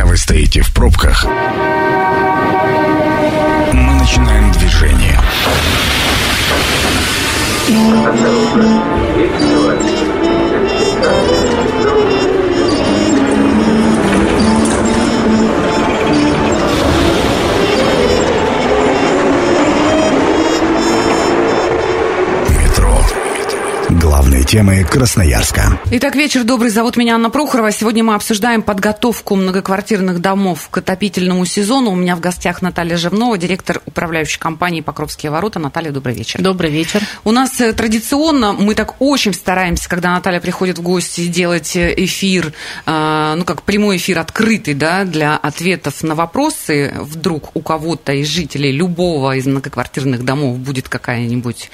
Пока вы стоите в пробках, мы начинаем движение. Главные темы Красноярска. Итак, вечер добрый. Зовут меня Анна Прохорова. Сегодня мы обсуждаем подготовку многоквартирных домов к отопительному сезону. У меня в гостях Наталья Живнова, директор управляющей компании «Покровские ворота». Наталья, добрый вечер. Добрый вечер. У нас э, традиционно, мы так очень стараемся, когда Наталья приходит в гости, делать э, эфир, э, ну, как прямой эфир открытый, да, для ответов на вопросы. Вдруг у кого-то из жителей любого из многоквартирных домов будет какая-нибудь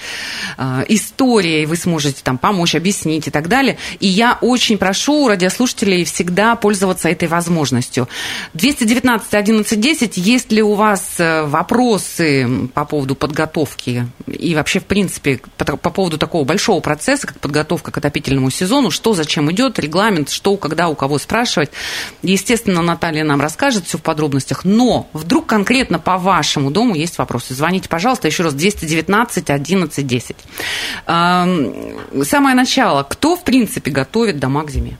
история, и вы сможете можете там помочь, объяснить и так далее. И я очень прошу радиослушателей всегда пользоваться этой возможностью. 219 11 10, есть ли у вас э, вопросы по поводу подготовки и вообще, в принципе, по, по поводу такого большого процесса, как подготовка к отопительному сезону, что зачем идет, регламент, что, когда, у кого спрашивать. Естественно, Наталья нам расскажет все в подробностях, но вдруг конкретно по вашему дому есть вопросы. Звоните, пожалуйста, еще раз 219 11 10 самое начало. Кто, в принципе, готовит дома к зиме?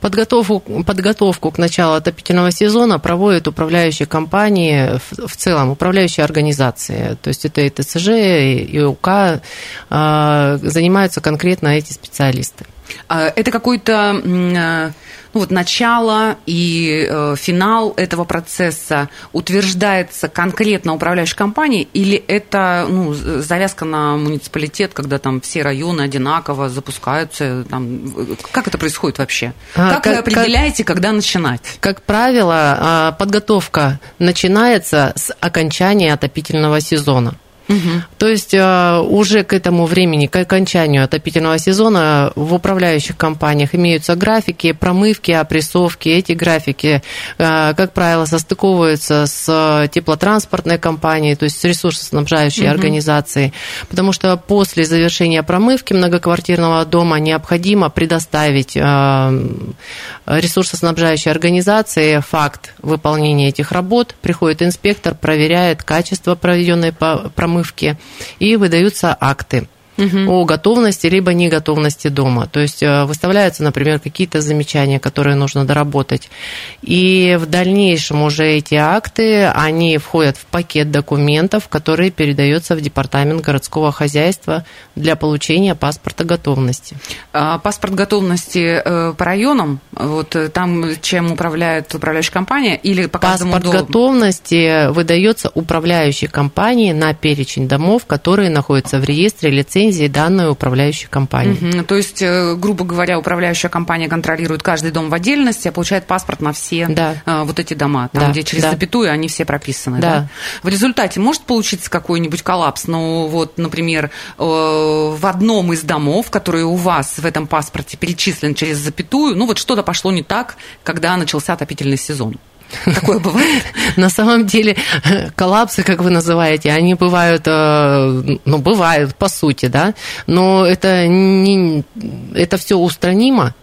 Подготовку, подготовку к началу отопительного сезона проводят управляющие компании, в, в целом управляющие организации. То есть это и ТСЖ, и УК, а, занимаются конкретно эти специалисты. А, это какой-то а, ну, вот начало и э, финал этого процесса утверждается конкретно управляющей компанией, или это ну, завязка на муниципалитет, когда там все районы одинаково запускаются? Там, как это происходит вообще? А, как, как вы определяете, как, когда начинать? Как правило, а, подготовка начинается с окончания отопительного сезона. Угу. То есть э, уже к этому времени, к окончанию отопительного сезона в управляющих компаниях имеются графики промывки, опрессовки. Эти графики, э, как правило, состыковываются с теплотранспортной компанией, то есть с ресурсоснабжающей угу. организацией, потому что после завершения промывки многоквартирного дома необходимо предоставить э, ресурсоснабжающей организации факт выполнения этих работ. Приходит инспектор, проверяет качество проведенной промывки промывки, и выдаются акты угу. о готовности либо неготовности дома. То есть э, выставляются, например, какие-то замечания, которые нужно доработать. И в дальнейшем уже эти акты, они входят в пакет документов, который передается в департамент городского хозяйства для получения паспорта готовности. А паспорт готовности э, по районам, вот э, там, чем управляет управляющая компания, или по Паспорт дому? готовности выдается управляющей компании на перечень домов, которые находятся в реестре лицензии лицензии данной управляющей компании. Угу. То есть, э, грубо говоря, управляющая компания контролирует каждый дом в отдельности, а получает паспорт на все да. Э, вот эти дома, там, да. где через да. запятую они все прописаны. Да. Да? В результате может получиться какой-нибудь коллапс, ну вот, например, э, в одном из домов, который у вас в этом паспорте перечислен через запятую, ну вот что-то пошло не так, когда начался отопительный сезон. Такое бывает? На самом деле коллапсы, как вы называете, они бывают, э, ну, бывают, по сути, да, но это, не, это все устранимо,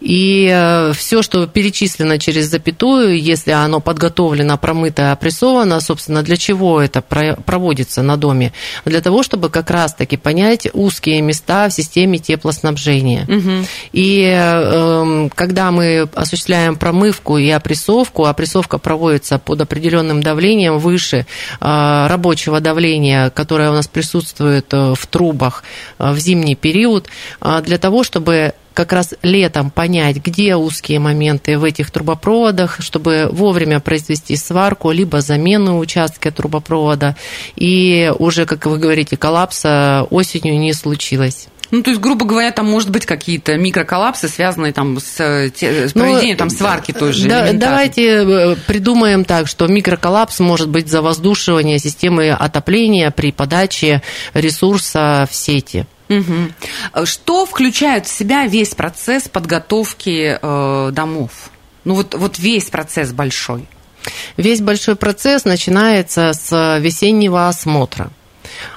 и э, все, что перечислено через запятую, если оно подготовлено, промыто, опрессовано, собственно, для чего это проводится на доме? Для того, чтобы как раз-таки понять узкие места в системе теплоснабжения. Угу. И эм, когда мы осуществляем промывку и опрессовку, опрессовка проводится под определенным давлением выше э, рабочего давления, которое у нас присутствует э, в трубах в зимний период, для того, чтобы как раз летом понять, где узкие моменты в этих трубопроводах, чтобы вовремя произвести сварку, либо замену участка трубопровода. И уже, как вы говорите, коллапса осенью не случилось. Ну, то есть, грубо говоря, там может быть какие-то микроколлапсы, связанные там с, с ну, проведением ну, там сварки той же. Да, давайте э, придумаем так, что микроколлапс может быть завоздушивание системы отопления при подаче ресурса в сети. Угу. Что включает в себя весь процесс подготовки э, домов? Ну вот, вот весь процесс большой. Весь большой процесс начинается с весеннего осмотра.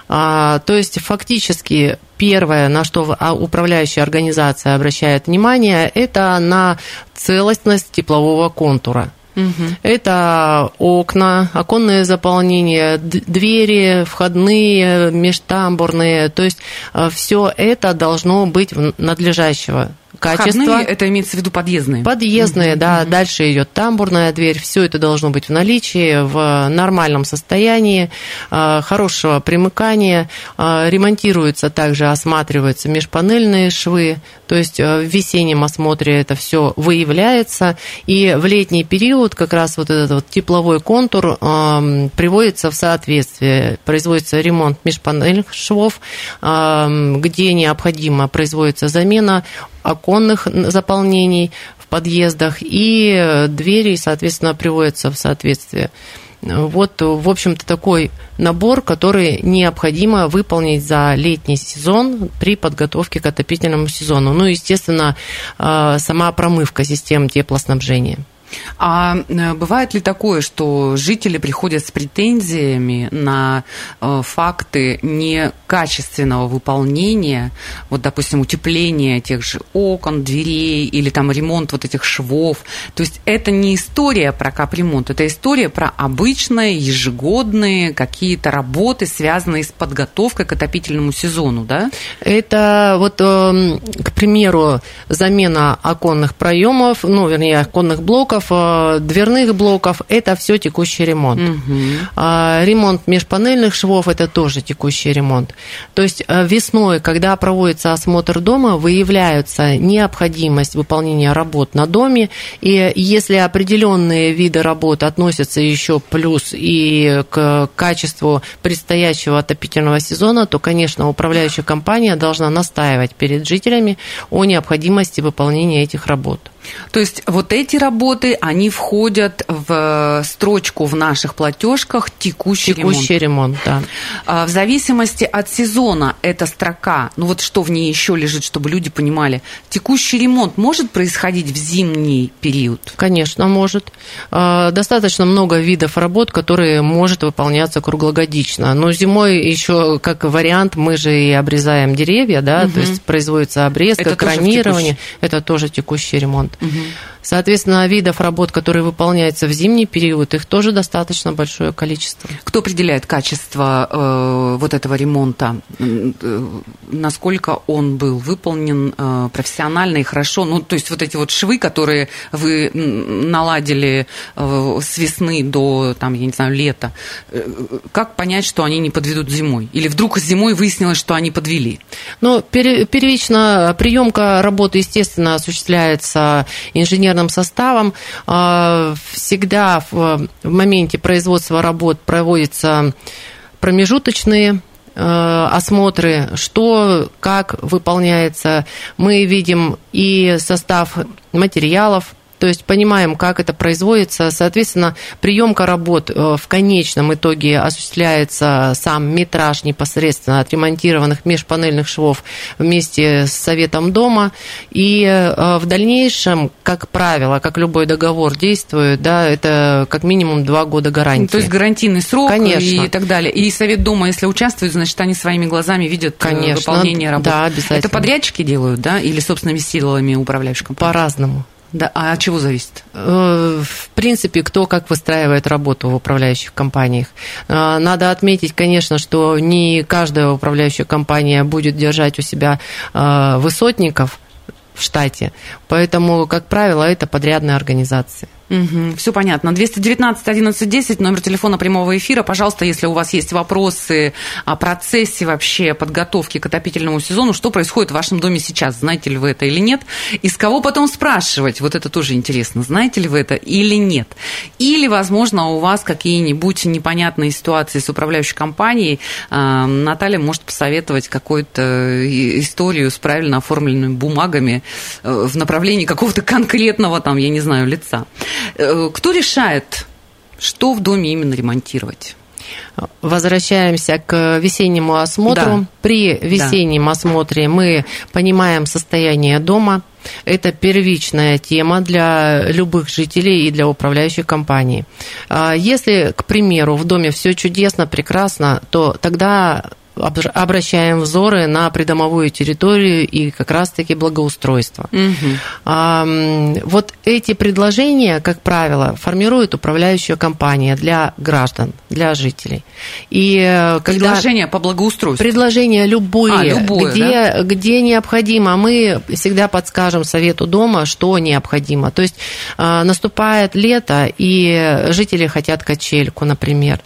А, то есть фактически первое, на что а, управляющая организация обращает внимание, это на целостность теплового контура. Угу. Это окна, оконное заполнение, двери, входные, межтамбурные. То есть все это должно быть надлежащего качества. Входные, это имеется в виду подъездные? Подъездные, mm-hmm. да. Mm-hmm. Дальше идет тамбурная дверь. Все это должно быть в наличии, в нормальном состоянии, а, хорошего примыкания. А, ремонтируются также, осматриваются межпанельные швы. То есть в весеннем осмотре это все выявляется. И в летний период как раз вот этот вот тепловой контур приводится в соответствие. Производится ремонт межпанельных швов, где необходимо производится замена оконных заполнений в подъездах, и двери, соответственно, приводятся в соответствие. Вот, в общем-то, такой набор, который необходимо выполнить за летний сезон при подготовке к отопительному сезону. Ну, естественно, а, сама промывка систем теплоснабжения. А э, бывает ли такое, что жители приходят с претензиями на э, факты некачественного выполнения, вот, допустим, утепления тех же окон, дверей или там ремонт вот этих швов? То есть это не история про капремонт, это история про обычные ежегодные какие-то работы, связанные с подготовкой к отопительному сезону, да? Это вот, эм, к примеру, замена оконных проемов, ну, вернее, оконных блоков, блоков, э, дверных блоков – это все текущий ремонт. Угу. Ремонт межпанельных швов – это тоже текущий ремонт. То есть э, весной, когда проводится осмотр дома, выявляется необходимость выполнения работ на доме, и если определенные виды работ относятся еще плюс и к качеству предстоящего отопительного сезона, то, конечно, управляющая компания должна настаивать перед жителями о необходимости выполнения этих работ. То есть вот эти работы, они входят в строчку в наших платежках текущий, текущий ремонт. ремонт да. А, в зависимости от сезона эта строка, ну вот что в ней еще лежит, чтобы люди понимали, текущий ремонт может происходить в зимний период? Конечно, может. А, достаточно много видов работ, которые может выполняться круглогодично. Но зимой еще как вариант мы же и обрезаем деревья, да, угу. то есть производится обрезка, это кронирование. Тоже это тоже текущий ремонт. Угу. Соответственно, видов работ, которые выполняются в зимний период, их тоже достаточно большое количество. Кто определяет качество э, вот этого ремонта? Э, насколько он был выполнен э, профессионально и хорошо? Ну, то есть вот эти вот швы, которые вы наладили э, с весны до, там, я не знаю, лета, э, как понять, что они не подведут зимой? Или вдруг зимой выяснилось, что они подвели? Ну, первично приемка работы, естественно, осуществляется инженером инженерным составом. А, всегда в моменте производства работ проводятся промежуточные э, осмотры, что, как выполняется. Мы видим и состав материалов, то есть понимаем, как это производится. Соответственно, приемка работ э, в конечном итоге осуществляется сам метраж непосредственно отремонтированных межпанельных швов вместе с советом дома. И э, в дальнейшем, как правило, как любой договор действует, да, это как минимум два года гарантии. То есть гарантийный срок Конечно. и так далее. И совет дома, если участвует, значит, они своими глазами видят э, Конечно. выполнение работы. Да, обязательно. Это подрядчики делают, да, или собственными силами управляющих компаний? По-разному. Да, а от чего зависит? Э, в принципе, кто как выстраивает работу в управляющих компаниях. Э, надо отметить, конечно, что не каждая управляющая компания будет держать у себя э, высотников в штате, поэтому, как правило, это подрядные организации. Угу, все понятно. 219 11 10, номер телефона прямого эфира. Пожалуйста, если у вас есть вопросы о процессе вообще подготовки к отопительному сезону, что происходит в вашем доме сейчас, знаете ли вы это или нет? И с кого потом спрашивать? Вот это тоже интересно, знаете ли вы это или нет? Или, возможно, у вас какие-нибудь непонятные ситуации с управляющей компанией. А, Наталья может посоветовать какую-то историю с правильно оформленными бумагами э, в направлении какого-то конкретного, там, я не знаю, лица. Э, кто решает, что в доме именно ремонтировать? Возвращаемся к весеннему осмотру. Да. При весеннем да. осмотре мы понимаем состояние дома. Это первичная тема для любых жителей и для управляющей компании. А если, к примеру, в доме все чудесно, прекрасно, то тогда обращаем взоры на придомовую территорию и как раз-таки благоустройство. Угу. Вот эти предложения, как правило, формирует управляющая компания для граждан, для жителей. И э, когда предложения по благоустройству? Предложения любые, а, любое, где, да? где необходимо. Мы всегда подскажем совету дома, что необходимо. То есть э, наступает лето, и жители хотят качельку, например.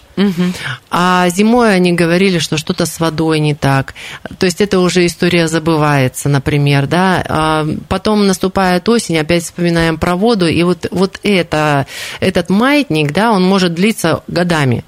А зимой они говорили, что что-то с водой не так. То есть это уже история забывается, например, да. А потом наступает осень, опять вспоминаем про воду, и вот, вот это, этот маятник, да, он может длиться годами.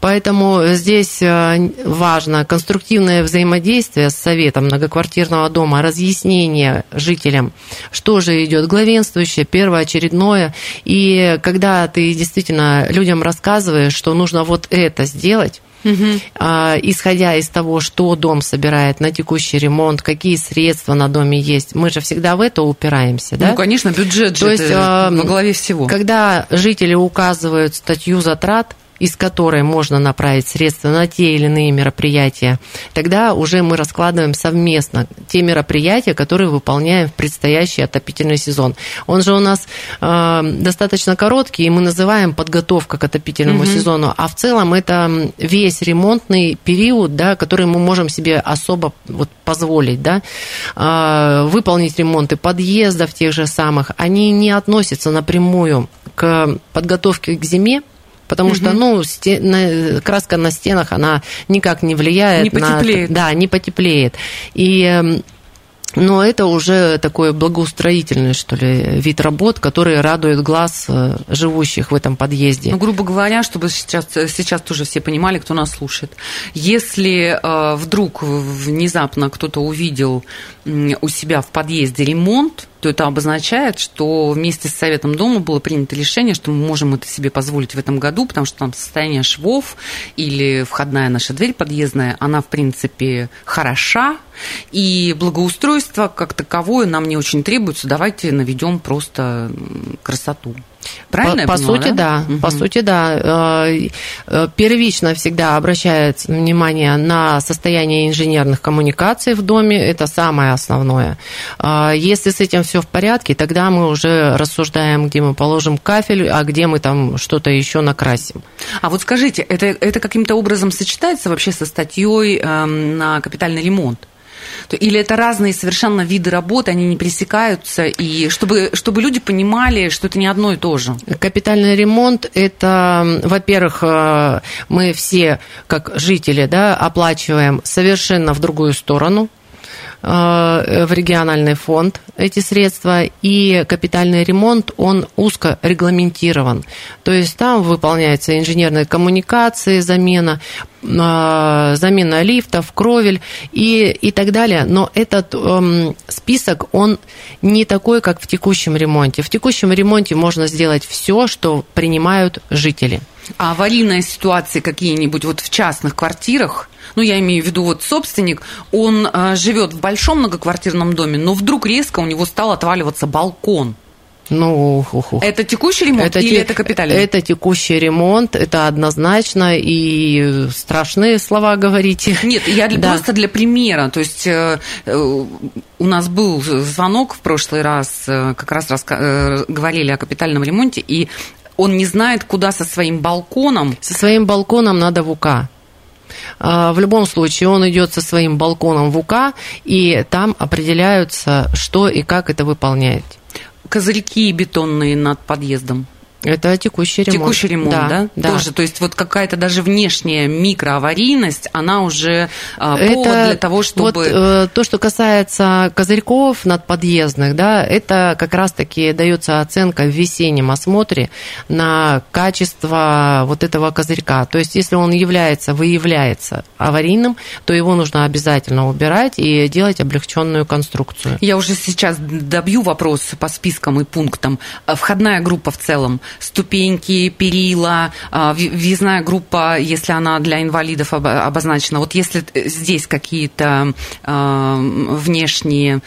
Поэтому здесь э, важно конструктивное взаимодействие с Советом многоквартирного дома, разъяснение жителям, что же идет главенствующее, первоочередное. И когда ты действительно людям рассказываешь, что нужно вот это сделать, Угу. исходя из того, что дом собирает на текущий ремонт, какие средства на доме есть, мы же всегда в это упираемся, да? Ну, конечно, бюджет же То есть, во главе всего. Когда жители указывают статью затрат, из которой можно направить средства на те или иные мероприятия, тогда уже мы раскладываем совместно те мероприятия, которые выполняем в предстоящий отопительный сезон. Он же у нас э, достаточно короткий, и мы называем подготовка к отопительному угу. сезону, а в целом это весь ремонтный период, да, который мы можем себе особо вот позволить, да, э, выполнить ремонты подъездов тех же самых, они не относятся напрямую к подготовке к зиме, потому угу. что, ну, стен, краска на стенах, она никак не влияет не на... Потеплеет. Да, не потеплеет. И эм, но это уже такой благоустроительный, что ли, вид работ, который радует глаз э, живущих в этом подъезде. Ну, грубо говоря, чтобы сейчас, сейчас тоже все понимали, кто нас слушает. Если э, вдруг внезапно кто-то увидел у себя в подъезде ремонт, то это обозначает, что вместе с Советом Дома было принято решение, что мы можем это себе позволить в этом году, потому что там состояние швов или входная наша дверь подъездная, она, в принципе, хороша, и благоустройство как таковое нам не очень требуется. Давайте наведем просто красоту. Правильно? По, по поняла, сути, да. да. Угу. По сути, да. Э, э, первично всегда обращается внимание на состояние инженерных коммуникаций в доме. Это самое основное. А если с этим все в порядке, тогда мы уже рассуждаем, где мы положим кафель, а где мы там что-то еще накрасим. А вот скажите, это, это каким-то образом сочетается вообще со статьей эм, на капитальный ремонт? Или это разные совершенно виды работы, они не пересекаются, и чтобы, чтобы люди понимали, что это не одно и то же? Капитальный ремонт – это, во-первых, э, мы все, как жители, да, оплачиваем совершенно в другую сторону – в региональный фонд эти средства, и капитальный ремонт, он узко регламентирован. То есть там выполняются инженерные коммуникации, замена, э, замена лифтов, кровель и, и так далее. Но этот эм, список, он не такой, как в текущем ремонте. В текущем ремонте можно сделать все, что принимают жители. А аварийные ситуации какие-нибудь вот в частных квартирах, ну, я имею в виду, вот собственник, он э, живет в большом многоквартирном доме, но вдруг резко у него стал отваливаться балкон. Ну, ух, ух, Это текущий ремонт это или те, это капитальный? Это текущий ремонт, это однозначно, и страшные слова говорите. Нет, я да. просто для примера, то есть э, э, у нас был звонок в прошлый раз, э, как раз раска- э, говорили о капитальном ремонте, и он не знает, куда со своим балконом. Со своим балконом надо в УК. А, в любом случае, он идет со своим балконом в УК, и там определяются, что и как это выполнять. Козырьки бетонные над подъездом. Это текущий ремонт. Текущий ремонт, да? да? да. Тоже, то есть вот какая-то даже внешняя микроаварийность, она уже а, повод это для того, чтобы... Вот, э, то, что касается козырьков надподъездных, да, это как раз-таки дается оценка в весеннем осмотре на качество вот этого козырька. То есть если он является, выявляется аварийным, то его нужно обязательно убирать и делать облегченную конструкцию. Я уже сейчас добью вопрос по спискам и пунктам. Входная группа в целом – ступеньки, перила, а, въездная группа, если она для инвалидов обозначена. Вот если здесь какие-то а, внешние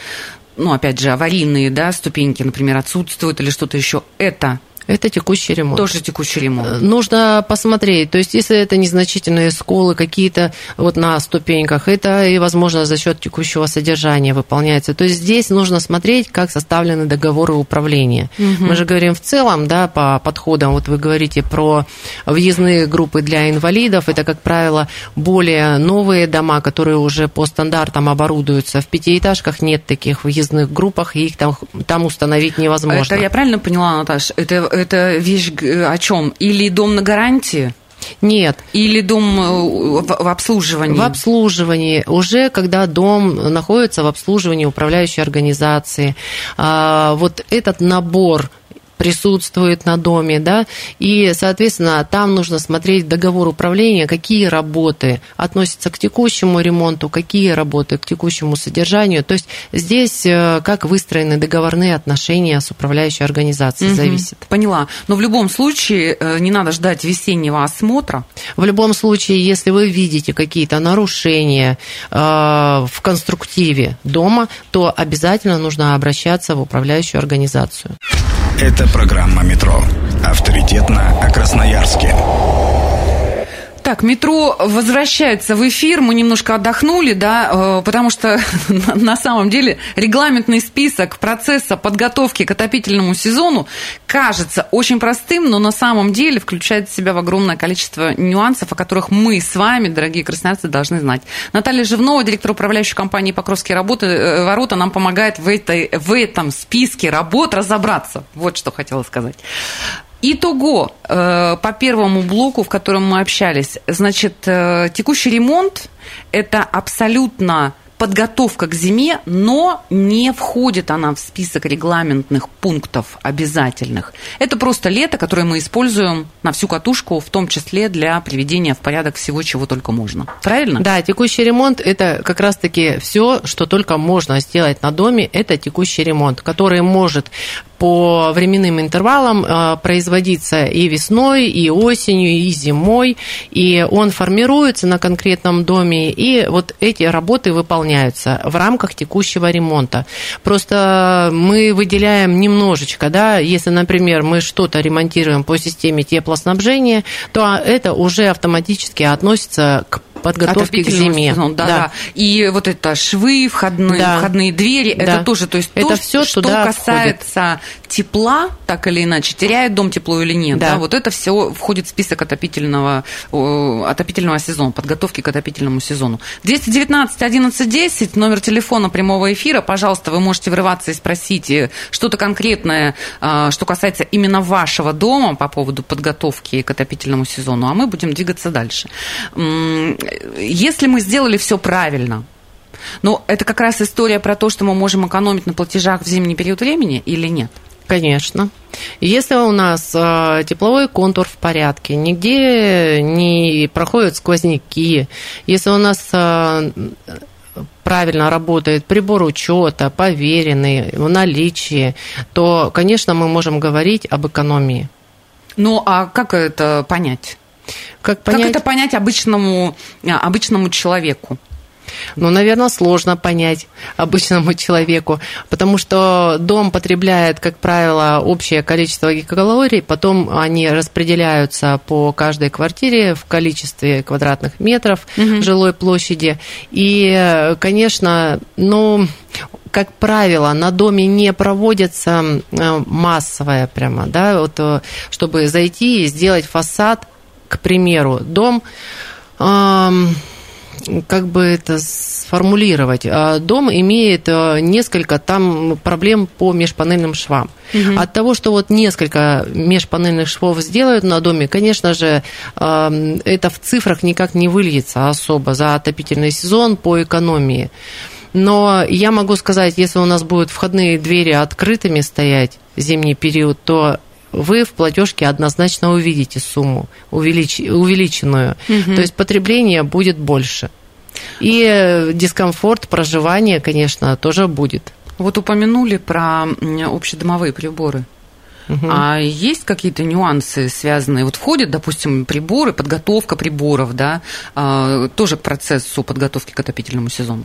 ну, опять же, аварийные да, ступеньки, например, отсутствуют или что-то еще, это Это текущий ремонт. Тоже текущий ремонт. Нужно посмотреть. То есть, если это незначительные сколы какие-то вот на ступеньках, это и, возможно, за счет текущего содержания выполняется. То есть, здесь нужно смотреть, как составлены договоры управления. Угу. Мы же говорим в целом, да, по подходам. Вот вы говорите про въездные группы для инвалидов. Это, как правило, более новые дома, которые уже по стандартам оборудуются. В пятиэтажках нет таких въездных группах, и их там, там установить невозможно. Это я правильно поняла, Наташа? Это, это вещь о чем? Или дом на гарантии? Нет. Или дом э, в обслуживании? В обслуживании. Уже когда дом находится в обслуживании управляющей организации, а, вот этот набор присутствует на доме, да, и, соответственно, там нужно смотреть договор управления, какие работы относятся к текущему ремонту, какие работы к текущему содержанию. То есть здесь э, как выстроены договорные отношения с управляющей организацией, угу, зависит. Поняла. Но в любом случае э, не надо ждать весеннего осмотра. В любом случае, если вы видите какие-то нарушения э, в конструктиве дома, то обязательно нужно обращаться в управляющую организацию. Это программа «Метро». Авторитетно о Красноярске. Так, метро возвращается в эфир. Мы немножко отдохнули, да, э, потому что на самом деле регламентный список процесса подготовки к отопительному сезону кажется очень простым, но на самом деле включает в себя в огромное количество нюансов, о которых мы с вами, дорогие красноярцы, должны знать. Наталья Живнова, директор управляющей компании «Покровские работы, э, ворота», нам помогает в, этой, в этом списке работ разобраться. Вот что хотела сказать. Итого, э, по первому блоку, в котором мы общались, значит, э, текущий ремонт – это абсолютно подготовка к зиме, но не входит она в список регламентных пунктов обязательных. Это просто лето, которое мы используем на всю катушку, в том числе для приведения в порядок всего, чего только можно. Правильно? Да, текущий ремонт – это как раз-таки все, что только можно сделать на доме, это текущий ремонт, который может по временным интервалам э, производиться и весной, и осенью, и зимой, и он формируется на конкретном доме, и вот эти работы выполняются в рамках текущего ремонта. Просто мы выделяем немножечко, да, если, например, мы что-то ремонтируем по системе теплоснабжения, то это уже автоматически относится к подготовки к зиме. Сезон, да, да. да. И вот это швы, входные, да. входные двери, да. это тоже, то есть это то, все что касается входит. тепла, так или иначе, теряет дом тепло или нет, да. да, вот это все входит в список отопительного, отопительного сезона, подготовки к отопительному сезону. 219 11 10, номер телефона прямого эфира, пожалуйста, вы можете врываться и спросить э, что-то конкретное, а, что касается именно вашего дома по поводу подготовки к отопительному сезону, а мы будем двигаться дальше если мы сделали все правильно, но это как раз история про то, что мы можем экономить на платежах в зимний период времени или нет? Конечно. Если у нас э, тепловой контур в порядке, нигде не проходят сквозняки, если у нас э, правильно работает прибор учета, поверенный, в наличии, то, конечно, мы можем говорить об экономии. Ну, а как это понять? Как, понять? как это понять обычному, а, обычному человеку? Ну, наверное, сложно понять обычному человеку, потому что дом потребляет, как правило, общее количество гигакалорий, потом они распределяются по каждой квартире в количестве квадратных метров угу. жилой площади. И, конечно, ну, как правило, на доме не проводится э, массовая прямо, да, вот, э, чтобы зайти и сделать фасад к примеру, дом, как бы это сформулировать, а, дом имеет э, несколько там проблем по межпанельным швам. Угу. От того, что вот несколько межпанельных швов сделают на доме, конечно же, это в цифрах никак не выльется особо за отопительный сезон по экономии. Но я могу сказать, если у нас будут входные двери открытыми стоять в зимний период, то вы в платежке однозначно увидите сумму увелич... увеличенную. Угу. То есть потребление будет больше. И дискомфорт проживания, конечно, тоже будет. Вот упомянули про общедомовые приборы. Угу. А есть какие-то нюансы, связанные? Вот входят, допустим, приборы, подготовка приборов, да, а, тоже к процессу подготовки к отопительному сезону?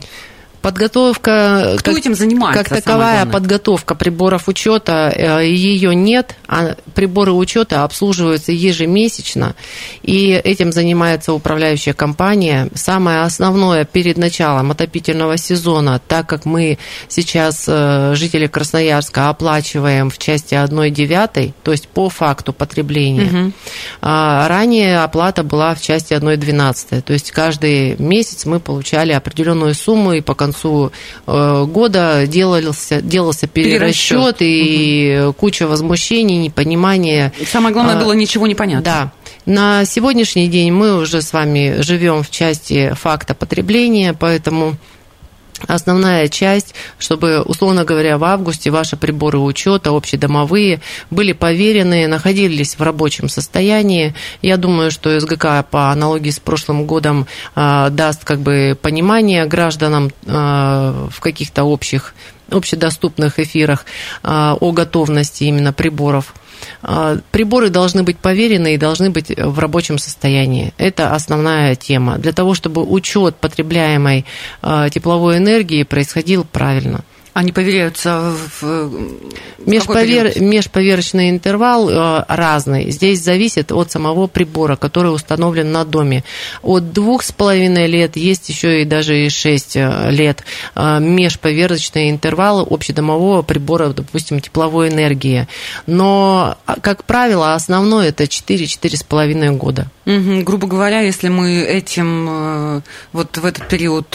Подготовка... Кто как, этим занимается? Как таковая подготовка приборов учета, э, ее нет, а приборы учета обслуживаются ежемесячно, и этим занимается управляющая компания. Самое основное перед началом отопительного сезона, так как мы сейчас, э, жители Красноярска, оплачиваем в части 1 девятой, то есть по факту потребления, угу. ранее оплата была в части 1 двенадцатой, то есть каждый месяц мы получали определенную сумму, и по концу концу э, года делался, делался перерасчет, перерасчет. и угу. куча возмущений, непонимания. Самое главное а, было ничего не понятно. Да. На сегодняшний день мы уже с вами живем в части факта потребления, поэтому основная часть, чтобы, условно говоря, в августе ваши приборы учета общедомовые были поверены, находились в рабочем состоянии. Я думаю, что СГК по аналогии с прошлым годом а, даст как бы понимание гражданам а, в каких-то общих общедоступных эфирах а, о готовности именно приборов приборы должны быть поверены и должны быть в рабочем состоянии. Это основная тема. Для того, чтобы учет потребляемой а, тепловой энергии происходил правильно. Они проверяются в Межповер... Межповерочный интервал э, разный. Здесь зависит от самого прибора, который установлен на доме. От двух с половиной лет есть еще и даже и шесть э, лет э, межповерочные интервалы общедомового прибора, допустим, тепловой энергии. Но, а, как правило, основное это 4 с половиной года. Угу. Грубо говоря, если мы этим вот в этот период,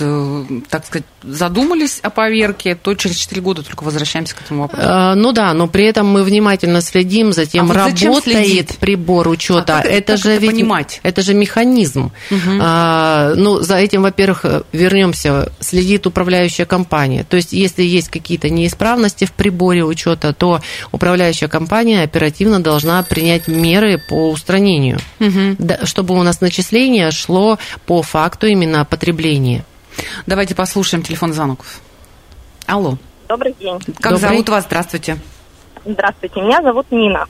так сказать, задумались о поверке, то через 4 года только возвращаемся к этому вопросу. А, ну да, но при этом мы внимательно следим за тем, а вот работает прибор учета. А как, это как же это ведь понимать? это же механизм. Угу. А, ну за этим, во-первых, вернемся, следит управляющая компания. То есть, если есть какие-то неисправности в приборе учета, то управляющая компания оперативно должна принять меры по устранению, угу. чтобы у нас начисление шло по факту именно потребления. Давайте послушаем телефон звонков. Алло. Добрый день. Как Добрый. зовут вас? Здравствуйте. Здравствуйте, меня зовут Нина.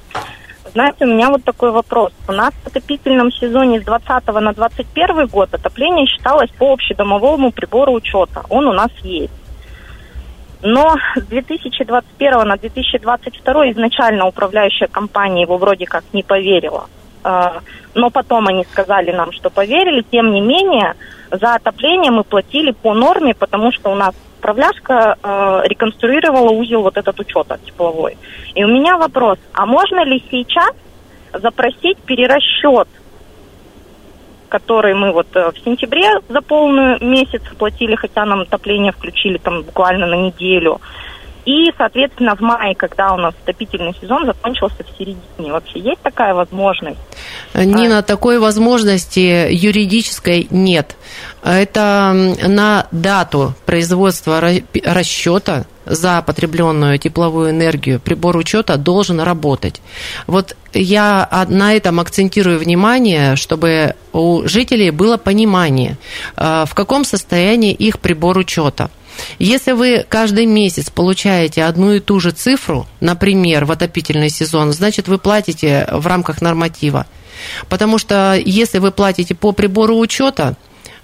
Знаете, у меня вот такой вопрос. У нас в отопительном сезоне с 20 на 21 год отопление считалось по общедомовому прибору учета. Он у нас есть. Но с 2021 на 2022 изначально управляющая компания его вроде как не поверила. А, но потом они сказали нам, что поверили. Тем не менее, за отопление мы платили по норме, потому что у нас управляшка э, реконструировала узел вот этот учета тепловой. И у меня вопрос, а можно ли сейчас запросить перерасчет, который мы вот э, в сентябре за полную месяц платили, хотя нам отопление включили там буквально на неделю, и, соответственно, в мае, когда у нас отопительный сезон закончился в середине, вообще есть такая возможность? Нина, а... такой возможности юридической нет. Это на дату производства расчета за потребленную тепловую энергию прибор учета должен работать. Вот я на этом акцентирую внимание, чтобы у жителей было понимание, а, в каком состоянии их прибор учета. Если вы каждый месяц получаете одну и ту же цифру, например, в отопительный сезон, значит, вы платите в рамках норматива. Потому что если вы платите по прибору учета,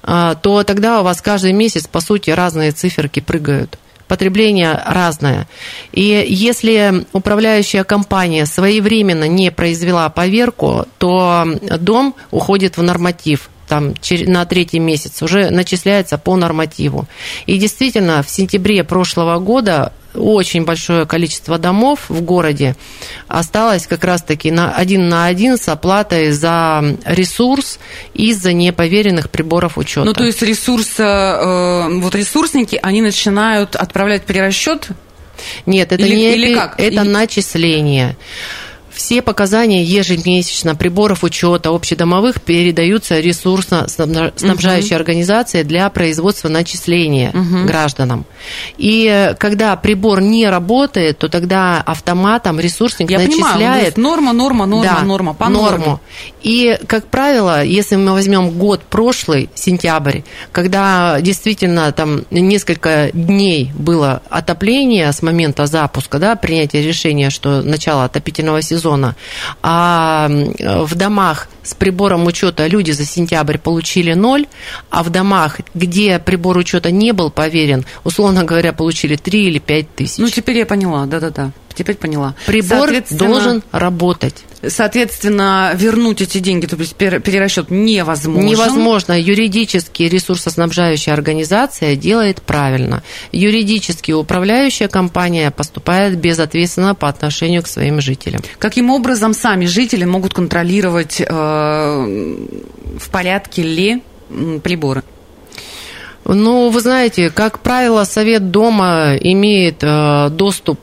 а, то тогда у вас каждый месяц, по сути, разные циферки прыгают потребление разное. И если управляющая компания своевременно не произвела поверку, то дом уходит в норматив там, на третий месяц уже начисляется по нормативу. И действительно, в сентябре прошлого года очень большое количество домов в городе осталось как раз-таки на один на один с оплатой за ресурс из-за неповеренных приборов учета. Ну, то есть ресурс, э, вот ресурсники, они начинают отправлять перерасчет? Нет, это или, не или как? это и... начисление. Все показания ежемесячно приборов учета общедомовых передаются ресурсно-снабжающей угу. организации для производства начисления угу. гражданам. И э, когда прибор не работает, то тогда автоматом ресурсник Я начисляет... Понимаю, норма, норма, норма, да, норма, по норму. Норме. И, как правило, если мы возьмем год прошлый, сентябрь, когда действительно там несколько дней было отопление с момента запуска, да, принятия решения, что начало отопительного сезона, сезона, а в домах с прибором учета люди за сентябрь получили ноль, а в домах, где прибор учета не был поверен, условно говоря, получили 3 или 5 тысяч. Ну, теперь я поняла, да-да-да. Теперь поняла. Прибор должен работать. Соответственно, вернуть эти деньги, то есть перерасчет невозможно. Невозможно. Юридически ресурсоснабжающая организация делает правильно. Юридически управляющая компания поступает безответственно по отношению к своим жителям. Каким образом сами жители могут контролировать, э, в порядке ли приборы? Ну, вы знаете, как правило, совет дома имеет э, доступ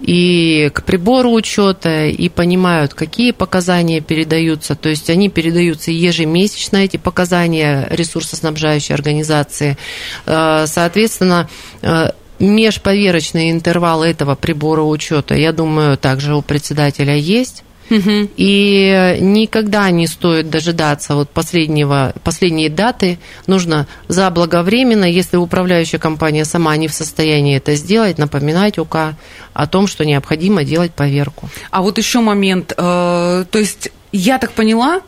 и к прибору учета, и понимают, какие показания передаются. То есть они передаются ежемесячно, эти показания ресурсоснабжающей организации. Э, соответственно, э, межповерочные интервалы этого прибора учета, я думаю, также у председателя есть. И никогда не стоит дожидаться вот последнего, последней даты. Нужно заблаговременно, если управляющая компания сама не в состоянии это сделать, напоминать УК о том, что необходимо делать поверку. А вот еще момент, э, то есть я так поняла,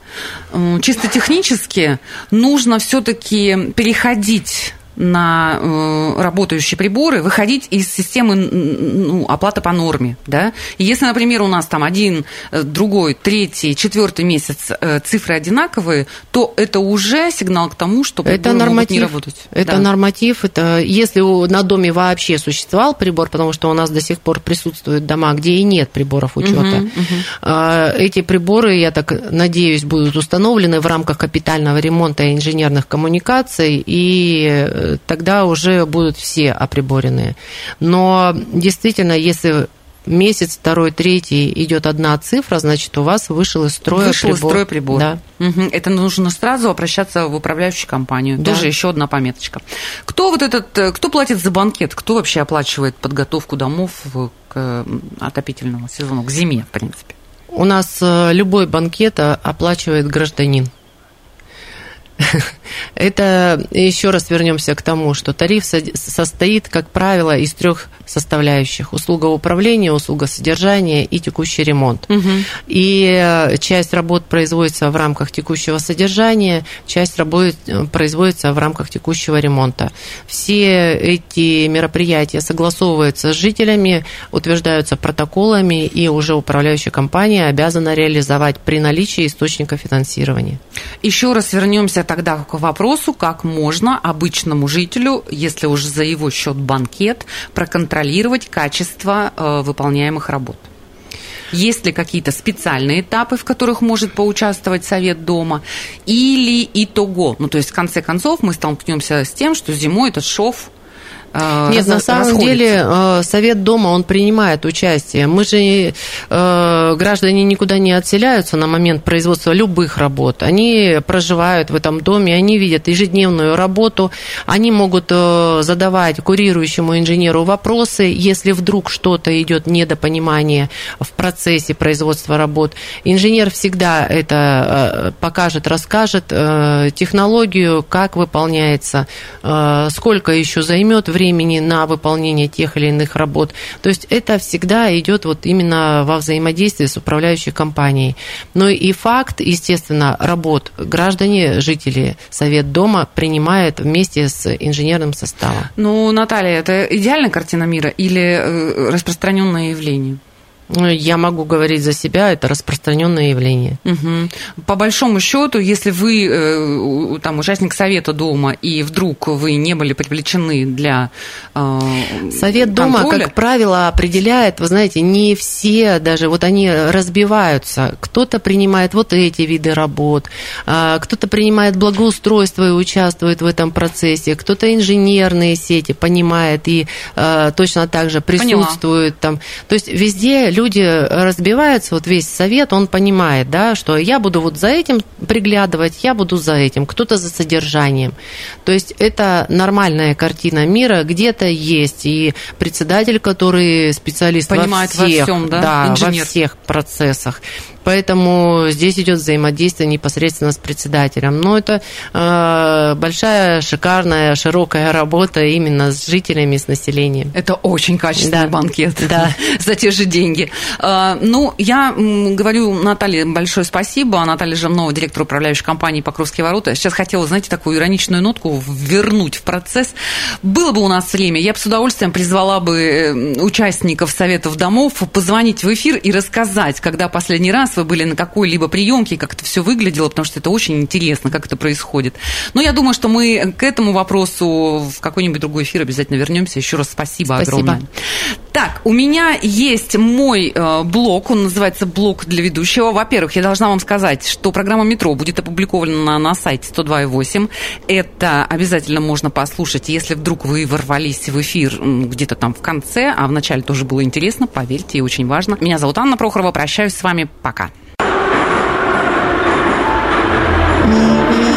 э, чисто технически нужно все-таки переходить на э, работающие приборы выходить из системы ну, оплаты по норме. Да? И если, например, у нас там один, э, другой, третий, четвертый месяц э, цифры одинаковые, то это уже сигнал к тому, что приборы это норматив, могут не работать. Это да. норматив. Это, если на доме вообще существовал прибор, потому что у нас до сих пор присутствуют дома, где и нет приборов учета, угу, угу. эти приборы, я так надеюсь, будут установлены в рамках капитального ремонта инженерных коммуникаций и тогда уже будут все оприборенные. Но действительно, если месяц, второй, третий идет одна цифра, значит, у вас вышел из строя вышел прибор. из строя прибор. Да. Угу. Это нужно сразу обращаться в управляющую компанию. Да. Тоже еще одна пометочка. Кто вот этот, э, кто платит за банкет? Кто вообще оплачивает подготовку домов к отопительному сезону, к зиме, в принципе? У нас э, любой банкет оплачивает гражданин. Это еще раз вернемся к тому, что тариф состоит, как правило, из трех составляющих. Услуга управления, услуга содержания и текущий ремонт. Угу. И э, часть работ производится в рамках текущего содержания, часть работ э, производится в рамках текущего ремонта. Все эти мероприятия согласовываются с жителями, утверждаются протоколами, и уже управляющая компания обязана реализовать при наличии источника финансирования. Еще раз вернемся тогда к вопросу, как можно обычному жителю, если уже за его счет банкет, проконтролировать качество э, выполняемых работ. Есть ли какие-то специальные этапы, в которых может поучаствовать совет дома, или итого? Ну, то есть, в конце концов, мы столкнемся с тем, что зимой этот шов Нет, на самом расходится. деле э, Совет Дома, он принимает участие. Мы же, э, граждане никуда не отселяются на момент производства любых работ. Они проживают в этом доме, они видят ежедневную работу, они могут задавать курирующему инженеру вопросы, если вдруг что-то идет недопонимание в процессе производства работ. Инженер всегда это покажет, расскажет технологию, как выполняется, сколько еще займет времени времени на выполнение тех или иных работ. То есть это всегда идет вот именно во взаимодействии с управляющей компанией. Но и факт, естественно, работ граждане, жители Совет Дома принимают вместе с инженерным составом. Ну, Наталья, это идеальная картина мира или э, распространенное явление? Ну, я могу говорить за себя, это распространенное явление. Угу. По большому счету, если вы э, там участник совета дома и вдруг вы не были привлечены для э, совет дома, как правило, определяет, вы знаете, не все даже вот они разбиваются. Кто-то принимает вот эти виды работ, а, кто-то принимает благоустройство и участвует в этом процессе, кто-то инженерные сети понимает и э, точно так же присутствует Поняла. там. То есть везде люди люди разбиваются, вот весь совет, он понимает, да, что я буду вот за этим приглядывать, я буду за этим, кто-то за содержанием. То есть это нормальная картина мира, где-то есть и председатель, который специалист Понимает во всех, во всем, да? Да, во всех процессах. Поэтому здесь идет взаимодействие непосредственно с председателем. Но это э, большая, шикарная, широкая работа именно с жителями, с населением. Это очень качественный Да. банкет Да. за те же деньги. А, Ну, я говорю Наталье большое спасибо. Наталья Жемнова, директор управляющей компании «Покровские ворота». Сейчас хотела, знаете, такую ироничную нотку вернуть в процесс. Было бы у нас время, я бы с удовольствием призвала бы э, участников советов домов позвонить в эфир и рассказать, когда последний раз вы были на какой-либо приемке, как это все выглядело, потому что это очень интересно, как это происходит. Но я думаю, что мы к этому вопросу в какой-нибудь другой эфир обязательно вернемся. Еще раз спасибо, Спасибо. огромное. Так, у меня есть мой э, блог, он называется «Блог для ведущего». Во-первых, я должна вам сказать, что программа «Метро» будет опубликована на сайте 102.8. Это обязательно можно послушать, если вдруг вы ворвались в эфир где-то там в конце, а в начале тоже было интересно, поверьте, и очень важно. Меня зовут Анна Прохорова, прощаюсь с вами, пока.